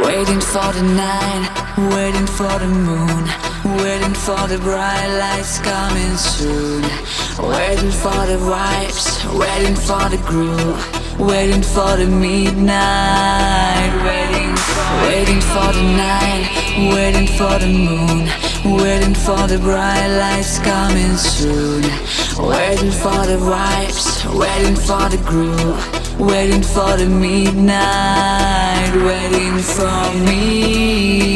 Waiting for the night, waiting for the moon, waiting for the bright lights coming soon. Waiting for the vibes, waiting for the groove, waiting for the midnight, waiting for, waiting for the night, waiting for the moon, waiting for the bright lights coming soon. Waiting for the vibes, waiting for the groove. Waiting for the midnight, waiting for me.